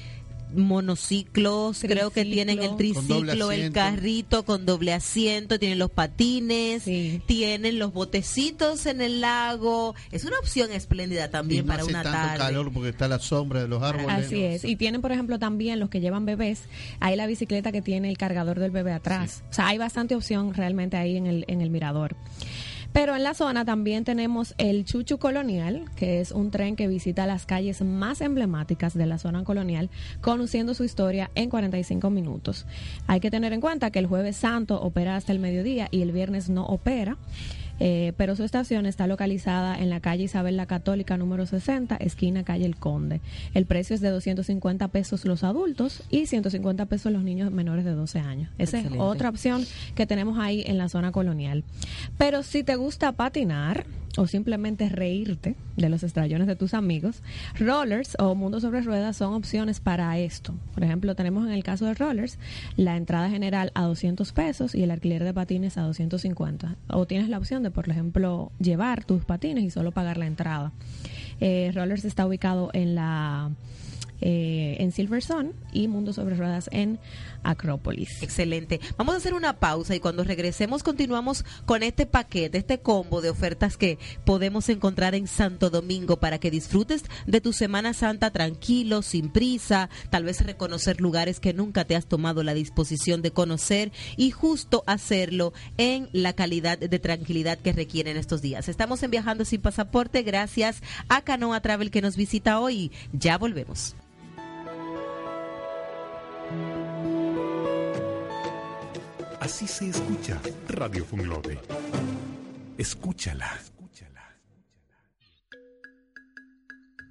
[SPEAKER 2] monociclos, creo que tienen el triciclo, el carrito con doble asiento, tienen los patines, tienen los botecitos en el lago. Es una opción espléndida también para una tanto
[SPEAKER 4] calor porque está la sombra de los árboles.
[SPEAKER 9] Así es. Y tienen, por ejemplo, también los que llevan bebés, hay la bicicleta que tiene el cargador del bebé atrás. O sea, hay bastante opción realmente ahí en el, en el mirador. Pero en la zona también tenemos el Chuchu Colonial, que es un tren que visita las calles más emblemáticas de la zona colonial, conociendo su historia en 45 minutos. Hay que tener en cuenta que el jueves santo opera hasta el mediodía y el viernes no opera. Eh, pero su estación está localizada en la calle Isabel la Católica número 60, esquina calle El Conde. El precio es de 250 pesos los adultos y 150 pesos los niños menores de 12 años. Esa es otra opción que tenemos ahí en la zona colonial. Pero si te gusta patinar, o simplemente reírte de los estrellones de tus amigos, rollers o mundo sobre ruedas son opciones para esto. Por ejemplo, tenemos en el caso de rollers la entrada general a 200 pesos y el alquiler de patines a 250. O tienes la opción de, por ejemplo, llevar tus patines y solo pagar la entrada. Eh, rollers está ubicado en la eh, en Silver y Mundo sobre Ruedas en Acrópolis.
[SPEAKER 2] Excelente. Vamos a hacer una pausa y cuando regresemos continuamos con este paquete, este combo de ofertas que podemos encontrar en Santo Domingo para que disfrutes de tu Semana Santa tranquilo, sin prisa, tal vez reconocer lugares que nunca te has tomado la disposición de conocer y justo hacerlo en la calidad de tranquilidad que requieren estos días. Estamos en Viajando sin Pasaporte gracias a Canoa Travel que nos visita hoy. Ya volvemos.
[SPEAKER 1] Así se escucha Radio Funglode. Escúchala.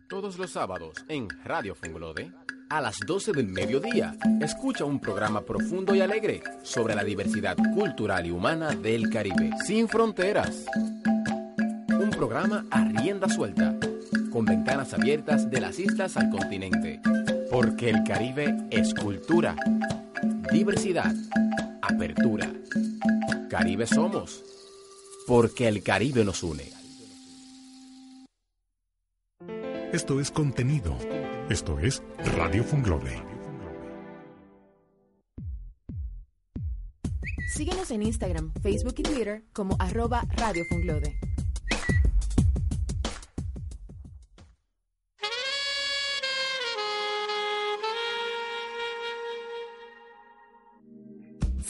[SPEAKER 10] Todos los sábados en Radio Funglode, a las 12 del mediodía, escucha un programa profundo y alegre sobre la diversidad cultural y humana del Caribe, sin fronteras. Un programa a rienda suelta, con ventanas abiertas de las islas al continente, porque el Caribe es cultura, diversidad Apertura. Caribe somos, porque el Caribe nos une.
[SPEAKER 1] Esto es contenido. Esto es Radio Funglode.
[SPEAKER 11] Síguenos en Instagram, Facebook y Twitter como arroba Radio Funglode.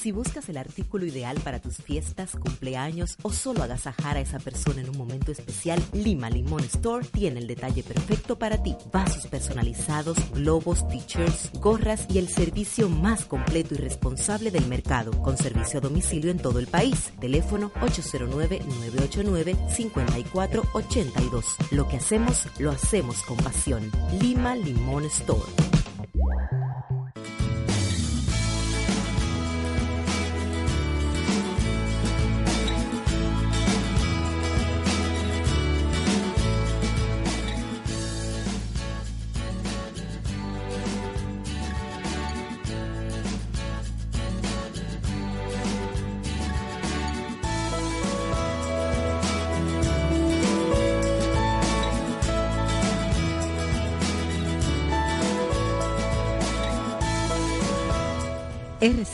[SPEAKER 2] Si buscas el artículo ideal para tus fiestas, cumpleaños o solo agasajar a esa persona en un momento especial, Lima Limón Store tiene el detalle perfecto para ti. Vasos personalizados, globos, t-shirts, gorras y el servicio más completo y responsable del mercado, con servicio a domicilio en todo el país. Teléfono 809-989-5482. Lo que hacemos, lo hacemos con pasión. Lima Limón Store.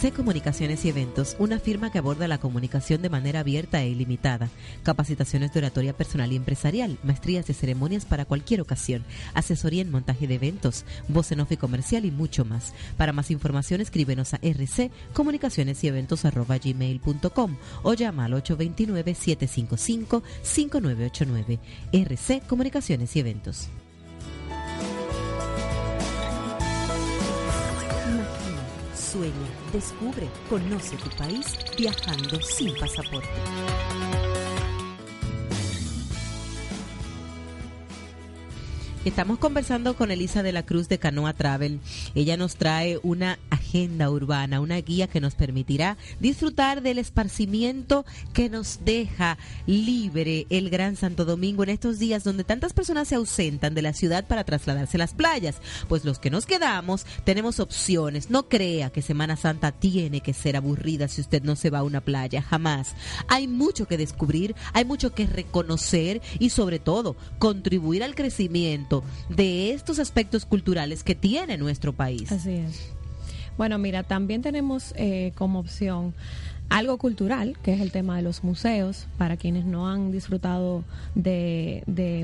[SPEAKER 2] RC Comunicaciones y Eventos, una firma que aborda la comunicación de manera abierta e ilimitada. Capacitaciones de oratoria personal y empresarial, maestrías de ceremonias para cualquier ocasión, asesoría en montaje de eventos, voz en off comercial y mucho más. Para más información escríbenos a rc y eventos o llama al 829-755-5989. RC Comunicaciones y Eventos. Sueña, descubre, conoce tu país viajando sin pasaporte. Estamos conversando con Elisa de la Cruz de Canoa Travel. Ella nos trae una agenda urbana, una guía que nos permitirá disfrutar del esparcimiento que nos deja libre el Gran Santo Domingo en estos días donde tantas personas se ausentan de la ciudad para trasladarse a las playas. Pues los que nos quedamos tenemos opciones. No crea que Semana Santa tiene que ser aburrida si usted no se va a una playa, jamás. Hay mucho que descubrir, hay mucho que reconocer y sobre todo contribuir al crecimiento de estos aspectos culturales que tiene nuestro país.
[SPEAKER 9] Así es. Bueno, mira, también tenemos eh, como opción algo cultural, que es el tema de los museos. Para quienes no han disfrutado de,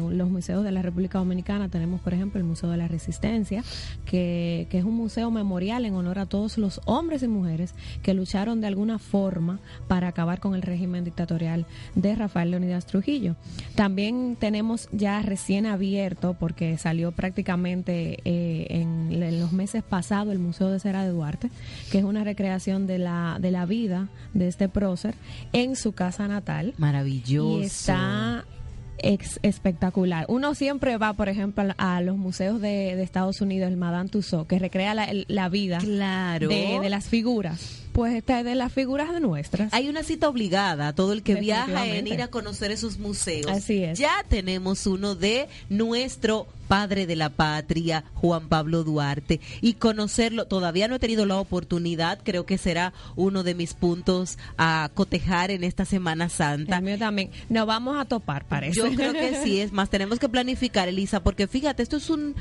[SPEAKER 9] los museos de la República Dominicana, tenemos, por ejemplo, el Museo de la Resistencia, que, es un museo memorial en honor a todos los hombres y mujeres que lucharon de alguna forma para acabar con el régimen dictatorial de Rafael Leonidas Trujillo. También tenemos ya recién abierto, porque salió prácticamente eh, en, en, los meses pasados, el Museo de Cera de Duarte, que es una recreación de la, de la vida de este prócer en su casa natal.
[SPEAKER 2] Maravilloso.
[SPEAKER 9] Y está espectacular. Uno siempre va, por ejemplo, a los museos de, Estados Unidos, el Madame Tussauds, que recrea la, vida
[SPEAKER 2] claro.
[SPEAKER 9] de, las figuras. Pues esta es de las figuras de nuestras.
[SPEAKER 2] Hay una cita obligada a todo el que viaja en ir a conocer esos museos.
[SPEAKER 9] Así es.
[SPEAKER 2] Ya tenemos uno de nuestro padre de la patria, Juan Pablo Duarte, y conocerlo. Todavía no he tenido la oportunidad, creo que será uno de mis puntos a cotejar en esta Semana Santa.
[SPEAKER 9] El mío también. Nos vamos a topar, parece.
[SPEAKER 2] Yo creo que sí, es más, tenemos que planificar, Elisa, porque fíjate, esto es un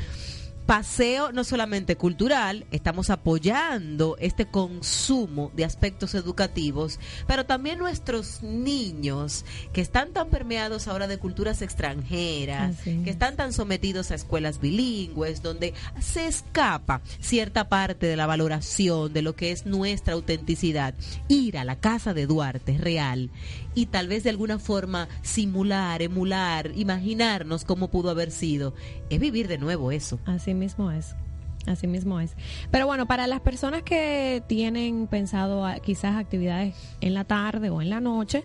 [SPEAKER 2] paseo no solamente cultural, estamos apoyando este consumo de aspectos educativos, pero también nuestros niños que están tan permeados ahora de culturas extranjeras, que están tan sometidos a escuelas bilingües, donde se escapa cierta parte de la valoración de lo que es nuestra autenticidad. Ir a la casa de Duarte real y tal vez de alguna forma simular, emular, imaginarnos cómo pudo haber sido, es vivir de nuevo eso.
[SPEAKER 9] Así mismo es. Así mismo es. Pero bueno, para las personas que tienen pensado quizás actividades en la tarde o en la noche,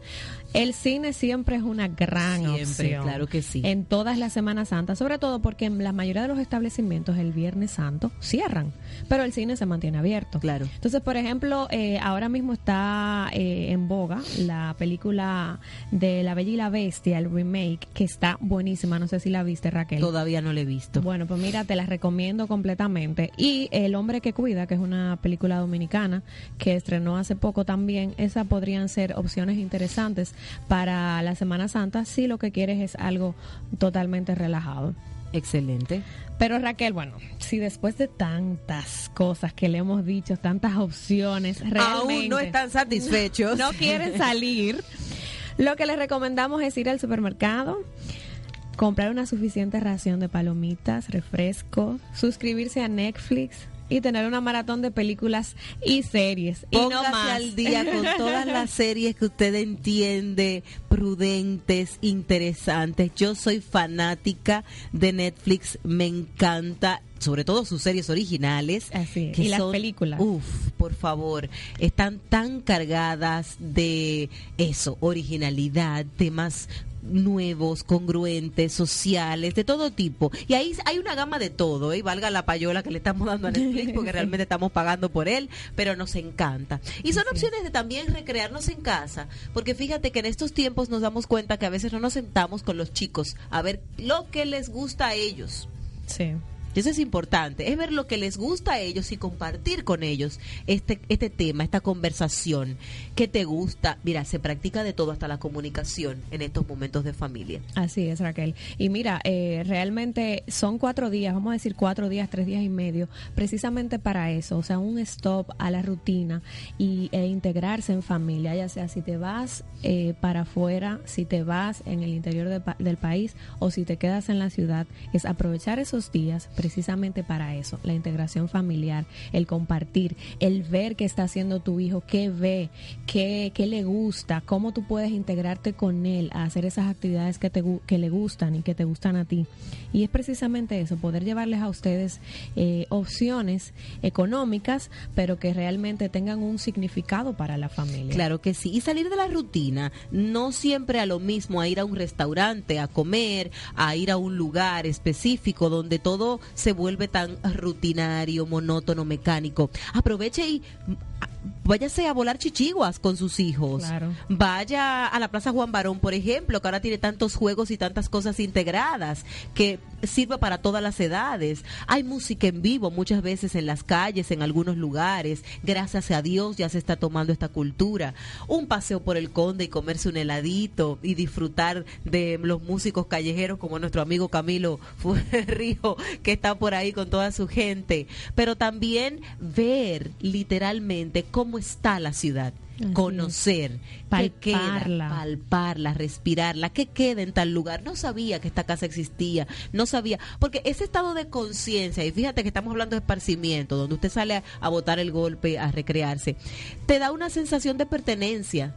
[SPEAKER 9] el cine siempre es una gran opción.
[SPEAKER 2] Claro que sí.
[SPEAKER 9] En todas las Semanas Santas, sobre todo porque en la mayoría de los establecimientos el Viernes Santo cierran, pero el cine se mantiene abierto.
[SPEAKER 2] Claro.
[SPEAKER 9] Entonces, por ejemplo, eh, ahora mismo está eh, en boga la película de La Bella y la Bestia, el remake, que está buenísima. No sé si la viste, Raquel.
[SPEAKER 2] Todavía no la he visto.
[SPEAKER 9] Bueno, pues mira, te la recomiendo completamente. Y El hombre que cuida, que es una película dominicana que estrenó hace poco también, esas podrían ser opciones interesantes para la Semana Santa si lo que quieres es algo totalmente relajado.
[SPEAKER 2] Excelente.
[SPEAKER 9] Pero Raquel, bueno, si después de tantas cosas que le hemos dicho, tantas opciones, realmente
[SPEAKER 2] aún no están satisfechos,
[SPEAKER 9] no quieren salir, lo que les recomendamos es ir al supermercado, comprar una suficiente ración de palomitas, refrescos, suscribirse a Netflix, y tener una maratón de películas y series.
[SPEAKER 2] y
[SPEAKER 9] no
[SPEAKER 2] más. al día con todas las series que usted entiende, prudentes, interesantes. Yo soy fanática de Netflix, me encanta sobre todo sus series originales.
[SPEAKER 9] Así y las películas.
[SPEAKER 2] Uf, por favor, están tan cargadas de eso, originalidad, temas nuevos, congruentes, sociales, de todo tipo. Y ahí hay una gama de todo, ¿eh? valga la payola que le estamos dando a Netflix, porque realmente estamos pagando por él, pero nos encanta. Y son opciones de también recrearnos en casa, porque fíjate que en estos tiempos nos damos cuenta que a veces no nos sentamos con los chicos a ver lo que les gusta a ellos.
[SPEAKER 9] Sí
[SPEAKER 2] Eso es importante, es ver lo que les gusta a ellos y compartir con ellos este, este tema, esta conversación. ¿Qué te gusta? Mira, se practica de todo hasta la comunicación en estos momentos de familia.
[SPEAKER 9] Así es, Raquel. Y mira, eh, realmente son cuatro días, vamos a decir cuatro días, tres días y medio, precisamente para eso, o sea, un stop a la rutina y, e integrarse en familia, ya sea si te vas eh, para afuera, si te vas en el interior del país o si te quedas en la ciudad, es aprovechar esos días precisamente para eso, la integración familiar, el compartir, el ver qué está haciendo tu hijo, qué ve, qué, qué le gusta, cómo tú puedes integrarte con él a hacer esas actividades que, te, que le gustan y que te gustan a ti. Y es precisamente eso, poder llevarles a ustedes eh, opciones económicas, pero que realmente tengan un significado para la familia.
[SPEAKER 2] Claro que sí. Y salir de la rutina, no siempre a lo mismo, a ir a un restaurante, a comer, a ir a un lugar específico donde todo se vuelve tan rutinario, monótono, mecánico. Aproveche y váyase a volar chichiguas con sus hijos. Vaya a la Plaza Juan Barón, por ejemplo, que ahora tiene tantos juegos y tantas cosas integradas que sirve para todas las edades. Hay música en vivo muchas veces en las calles, en algunos lugares. Gracias a Dios ya se está tomando esta cultura. Un paseo por el Conde y comerse un heladito y disfrutar de los músicos callejeros como nuestro amigo Camilo Río, que está por ahí con toda su gente. Pero también ver literalmente cómo está la ciudad conocer, palparla. palparla, respirarla, qué queda en tal lugar. No sabía que esta casa existía, no sabía, porque ese estado de conciencia, y fíjate que estamos hablando de esparcimiento, donde usted sale a, a botar el golpe, a recrearse, te da una sensación de pertenencia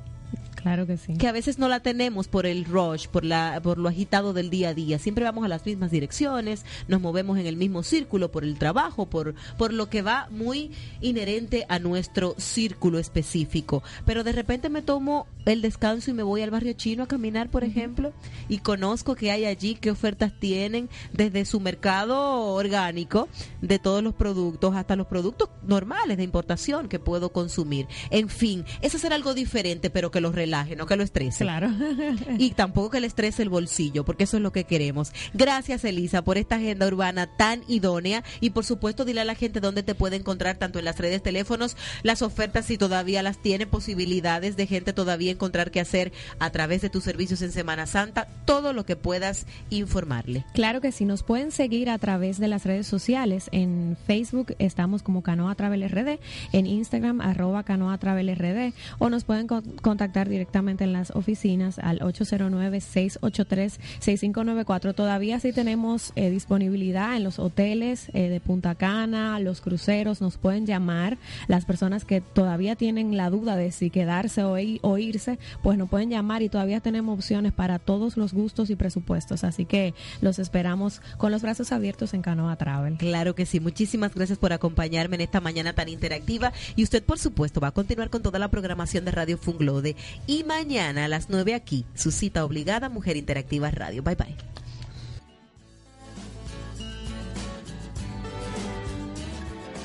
[SPEAKER 9] Claro que sí.
[SPEAKER 2] Que a veces no la tenemos por el rush, por, la, por lo agitado del día a día. Siempre vamos a las mismas direcciones, nos movemos en el mismo círculo por el trabajo, por, por lo que va muy inherente a nuestro círculo específico. Pero de repente me tomo el descanso y me voy al barrio chino a caminar, por ejemplo, y conozco qué hay allí, qué ofertas tienen, desde su mercado orgánico, de todos los productos, hasta los productos normales de importación que puedo consumir. En fin, es hacer algo diferente, pero que los relaje no que lo estrese.
[SPEAKER 9] Claro.
[SPEAKER 2] y tampoco que le estrese el bolsillo, porque eso es lo que queremos. Gracias, Elisa, por esta agenda urbana tan idónea y por supuesto dile a la gente dónde te puede encontrar tanto en las redes, teléfonos, las ofertas si todavía las tiene, posibilidades de gente todavía encontrar qué hacer a través de tus servicios en Semana Santa, todo lo que puedas informarle.
[SPEAKER 9] Claro que sí, nos pueden seguir a través de las redes sociales. En Facebook estamos como Canoa Travel RD, en Instagram arroba Canoa Travel RD o nos pueden contactar directamente en las oficinas al 809-683-6594. Todavía sí tenemos eh, disponibilidad en los hoteles eh, de Punta Cana, los cruceros, nos pueden llamar. Las personas que todavía tienen la duda de si quedarse o, o irse, pues nos pueden llamar y todavía tenemos opciones para todos los gustos y presupuestos. Así que los esperamos con los brazos abiertos en Canoa Travel.
[SPEAKER 2] Claro que sí. Muchísimas gracias por acompañarme en esta mañana tan interactiva. Y usted, por supuesto, va a continuar con toda la programación de Radio Funglode. Y mañana a las 9 aquí, su cita obligada Mujer Interactiva Radio. Bye bye.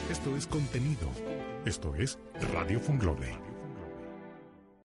[SPEAKER 1] Esto es contenido. Esto es Radio Funglode.